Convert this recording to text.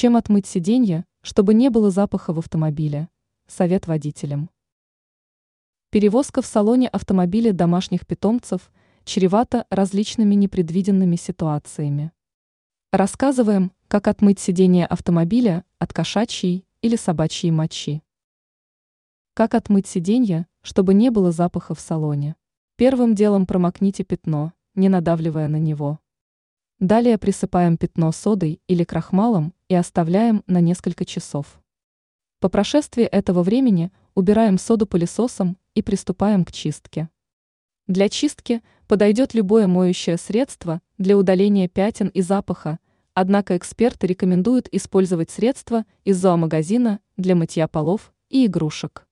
Чем отмыть сиденье, чтобы не было запаха в автомобиле? Совет водителям. Перевозка в салоне автомобиля домашних питомцев чревата различными непредвиденными ситуациями. Рассказываем, как отмыть сиденье автомобиля от кошачьей или собачьей мочи. Как отмыть сиденье, чтобы не было запаха в салоне? Первым делом промокните пятно, не надавливая на него. Далее присыпаем пятно содой или крахмалом и оставляем на несколько часов. По прошествии этого времени убираем соду пылесосом и приступаем к чистке. Для чистки подойдет любое моющее средство для удаления пятен и запаха, однако эксперты рекомендуют использовать средства из зоомагазина для мытья полов и игрушек.